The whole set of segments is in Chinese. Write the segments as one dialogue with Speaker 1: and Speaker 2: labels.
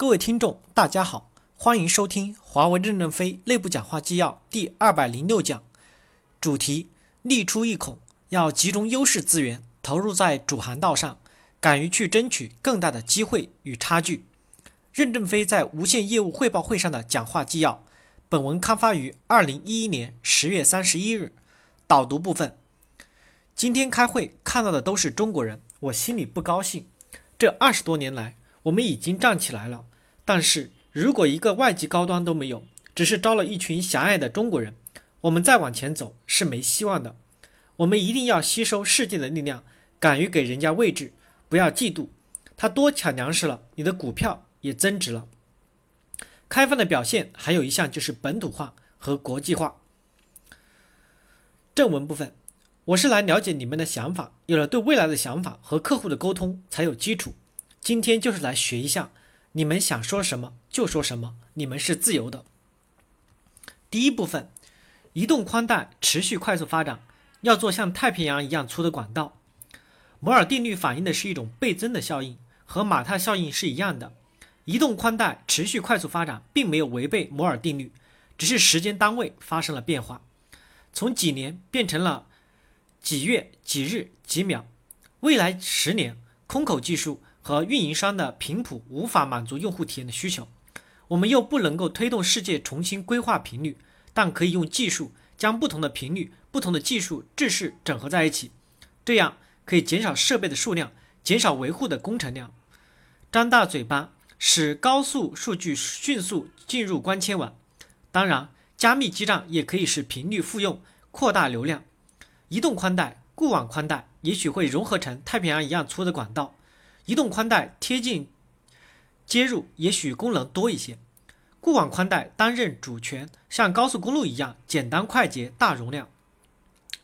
Speaker 1: 各位听众，大家好，欢迎收听华为任正非内部讲话纪要第二百零六讲，主题：力出一孔，要集中优势资源投入在主航道上，敢于去争取更大的机会与差距。任正非在无线业务汇报会上的讲话纪要，本文刊发于二零一一年十月三十一日。导读部分：今天开会看到的都是中国人，我心里不高兴。这二十多年来，我们已经站起来了。但是如果一个外籍高端都没有，只是招了一群狭隘的中国人，我们再往前走是没希望的。我们一定要吸收世界的力量，敢于给人家位置，不要嫉妒他多抢粮食了，你的股票也增值了。开放的表现还有一项就是本土化和国际化。正文部分，我是来了解你们的想法，有了对未来的想法和客户的沟通才有基础。今天就是来学一下。你们想说什么就说什么，你们是自由的。第一部分，移动宽带持续快速发展，要做像太平洋一样粗的管道。摩尔定律反映的是一种倍增的效应，和马太效应是一样的。移动宽带持续快速发展，并没有违背摩尔定律，只是时间单位发生了变化，从几年变成了几月、几日、几秒。未来十年，空口技术。和运营商的频谱无法满足用户体验的需求，我们又不能够推动世界重新规划频率，但可以用技术将不同的频率、不同的技术制式整合在一起，这样可以减少设备的数量，减少维护的工程量。张大嘴巴，使高速数据迅速进入光纤网。当然，加密基站也可以使频率复用，扩大流量。移动宽带、固网宽带也许会融合成太平洋一样粗的管道。移动宽带贴近接入，也许功能多一些；固网宽带担任主权，像高速公路一样简单快捷、大容量。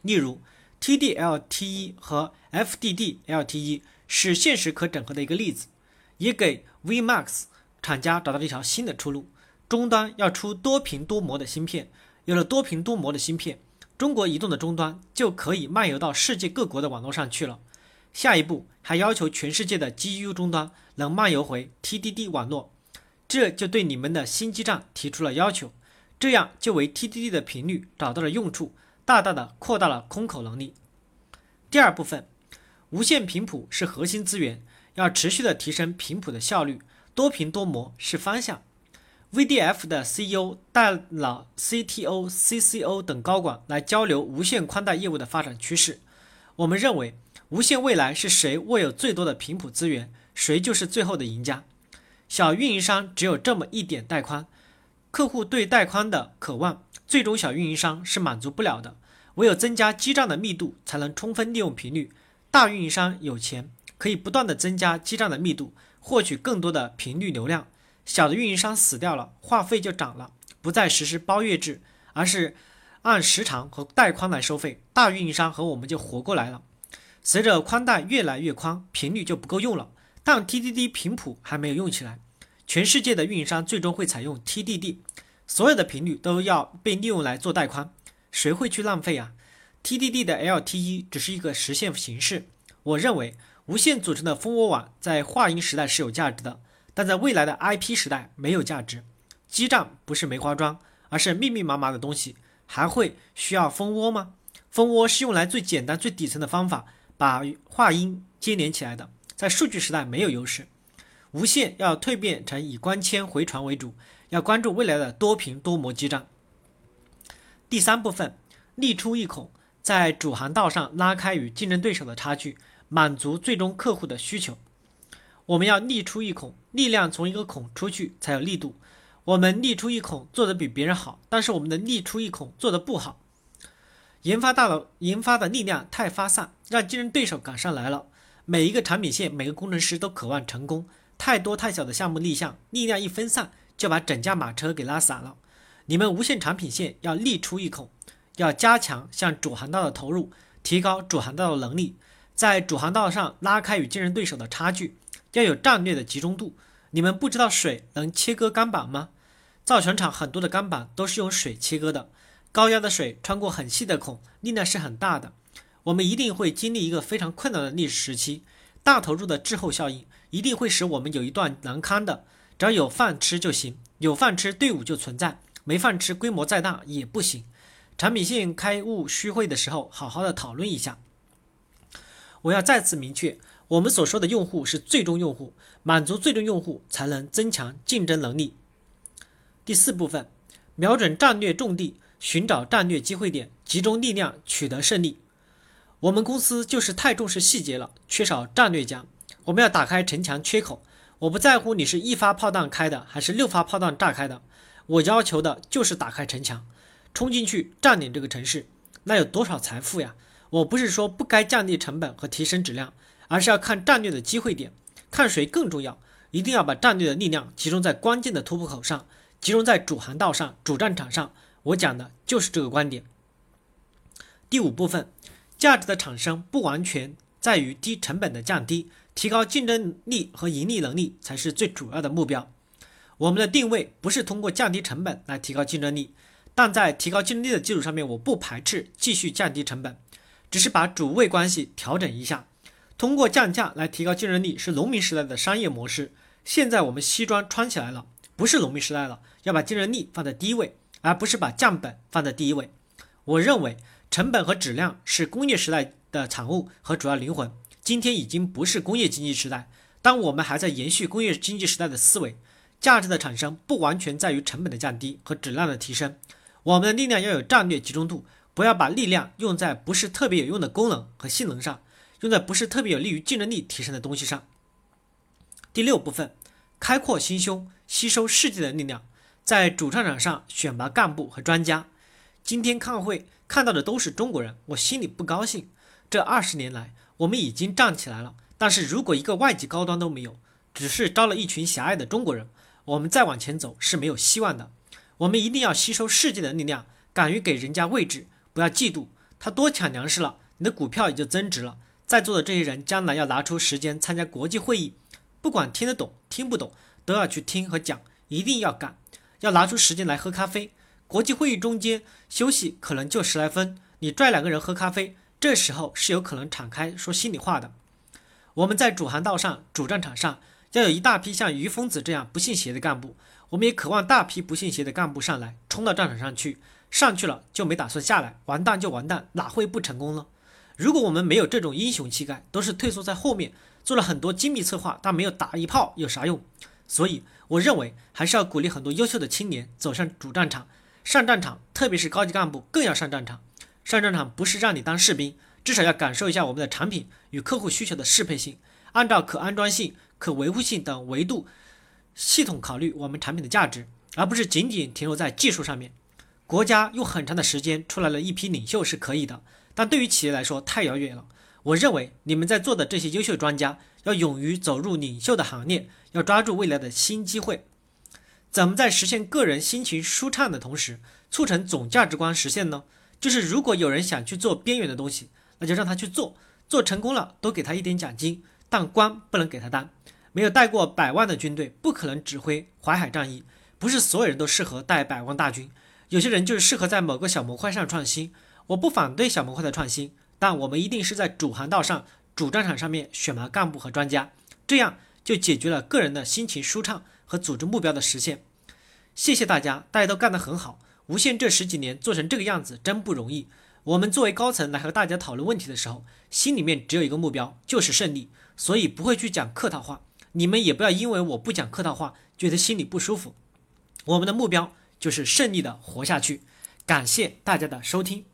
Speaker 1: 例如，TD-LTE 和 FDD-LTE 是现实可整合的一个例子，也给 VMAX 厂家找到了一条新的出路。终端要出多频多模的芯片，有了多频多模的芯片，中国移动的终端就可以漫游到世界各国的网络上去了。下一步还要求全世界的 GU 终端能漫游回 TDD 网络，这就对你们的新基站提出了要求，这样就为 TDD 的频率找到了用处，大大的扩大了空口能力。第二部分，无线频谱是核心资源，要持续的提升频谱的效率，多频多模是方向。VDF 的 CEO 带了 CTO、CCO 等高管来交流无线宽带业务的发展趋势，我们认为。无线未来是谁握有最多的频谱资源，谁就是最后的赢家。小运营商只有这么一点带宽，客户对带宽的渴望，最终小运营商是满足不了的。唯有增加基站的密度，才能充分利用频率。大运营商有钱，可以不断的增加基站的密度，获取更多的频率流量。小的运营商死掉了，话费就涨了，不再实施包月制，而是按时长和带宽来收费。大运营商和我们就活过来了。随着宽带越来越宽，频率就不够用了。但 TDD 频谱还没有用起来，全世界的运营商最终会采用 TDD，所有的频率都要被利用来做带宽，谁会去浪费啊？TDD 的 LTE 只是一个实现形式。我认为无线组成的蜂窝网在话音时代是有价值的，但在未来的 IP 时代没有价值。基站不是梅花桩，而是密密麻麻的东西，还会需要蜂窝吗？蜂窝是用来最简单、最底层的方法。把话音接连起来的，在数据时代没有优势。无线要蜕变成以光纤回传为主，要关注未来的多频多模基站。第三部分，力出一孔，在主航道上拉开与竞争对手的差距，满足最终客户的需求。我们要力出一孔，力量从一个孔出去才有力度。我们力出一孔做得比别人好，但是我们的力出一孔做得不好。研发大佬研发的力量太发散，让竞争对手赶上来了。每一个产品线，每个工程师都渴望成功。太多太小的项目立项，力量一分散，就把整架马车给拉散了。你们无线产品线要力出一孔，要加强向主航道的投入，提高主航道的能力，在主航道上拉开与竞争对手的差距。要有战略的集中度。你们不知道水能切割钢板吗？造船厂很多的钢板都是用水切割的。高压的水穿过很细的孔，力量是很大的。我们一定会经历一个非常困难的历史时期，大投入的滞后效应一定会使我们有一段难堪的只要有饭吃就行，有饭吃队伍就存在，没饭吃规模再大也不行。产品线开务虚会的时候，好好的讨论一下。我要再次明确，我们所说的用户是最终用户，满足最终用户才能增强竞争能力。第四部分，瞄准战略重地，寻找战略机会点，集中力量取得胜利。我们公司就是太重视细节了，缺少战略家。我们要打开城墙缺口。我不在乎你是一发炮弹开的还是六发炮弹炸开的，我要求的就是打开城墙，冲进去占领这个城市。那有多少财富呀？我不是说不该降低成本和提升质量，而是要看战略的机会点，看谁更重要。一定要把战略的力量集中在关键的突破口上，集中在主航道上、主战场上。我讲的就是这个观点。第五部分，价值的产生不完全在于低成本的降低。提高竞争力和盈利能力才是最主要的目标。我们的定位不是通过降低成本来提高竞争力，但在提高竞争力的基础上面，我不排斥继续降低成本，只是把主谓关系调整一下。通过降价来提高竞争力是农民时代的商业模式。现在我们西装穿起来了，不是农民时代了，要把竞争力放在第一位，而不是把降本放在第一位。我认为成本和质量是工业时代的产物和主要灵魂。今天已经不是工业经济时代，当我们还在延续工业经济时代的思维，价值的产生不完全在于成本的降低和质量的提升。我们的力量要有战略集中度，不要把力量用在不是特别有用的功能和性能上，用在不是特别有利于竞争力提升的东西上。第六部分，开阔心胸，吸收世界的力量，在主战场上选拔干部和专家。今天看会看到的都是中国人，我心里不高兴。这二十年来。我们已经站起来了，但是如果一个外籍高端都没有，只是招了一群狭隘的中国人，我们再往前走是没有希望的。我们一定要吸收世界的力量，敢于给人家位置，不要嫉妒他多抢粮食了，你的股票也就增值了。在座的这些人将来要拿出时间参加国际会议，不管听得懂听不懂，都要去听和讲，一定要干，要拿出时间来喝咖啡。国际会议中间休息可能就十来分，你拽两个人喝咖啡。这时候是有可能敞开说心里话的。我们在主航道上、主战场上，要有一大批像于疯子这样不信邪的干部。我们也渴望大批不信邪的干部上来，冲到战场上去。上去了就没打算下来，完蛋就完蛋，哪会不成功呢？如果我们没有这种英雄气概，都是退缩在后面，做了很多精密策划，但没有打一炮，有啥用？所以，我认为还是要鼓励很多优秀的青年走上主战场，上战场，特别是高级干部更要上战场。上战场不是让你当士兵，至少要感受一下我们的产品与客户需求的适配性，按照可安装性、可维护性等维度系统考虑我们产品的价值，而不是仅仅停留在技术上面。国家用很长的时间出来了一批领袖是可以的，但对于企业来说太遥远了。我认为你们在座的这些优秀专家要勇于走入领袖的行列，要抓住未来的新机会。怎么在实现个人心情舒畅的同时，促成总价值观实现呢？就是如果有人想去做边缘的东西，那就让他去做，做成功了多给他一点奖金，但官不能给他当。没有带过百万的军队，不可能指挥淮海战役。不是所有人都适合带百万大军，有些人就是适合在某个小模块上创新。我不反对小模块的创新，但我们一定是在主航道上、主战场上面选拔干部和专家，这样就解决了个人的心情舒畅和组织目标的实现。谢谢大家，大家都干得很好。无限这十几年做成这个样子真不容易。我们作为高层来和大家讨论问题的时候，心里面只有一个目标，就是胜利，所以不会去讲客套话。你们也不要因为我不讲客套话，觉得心里不舒服。我们的目标就是胜利的活下去。感谢大家的收听。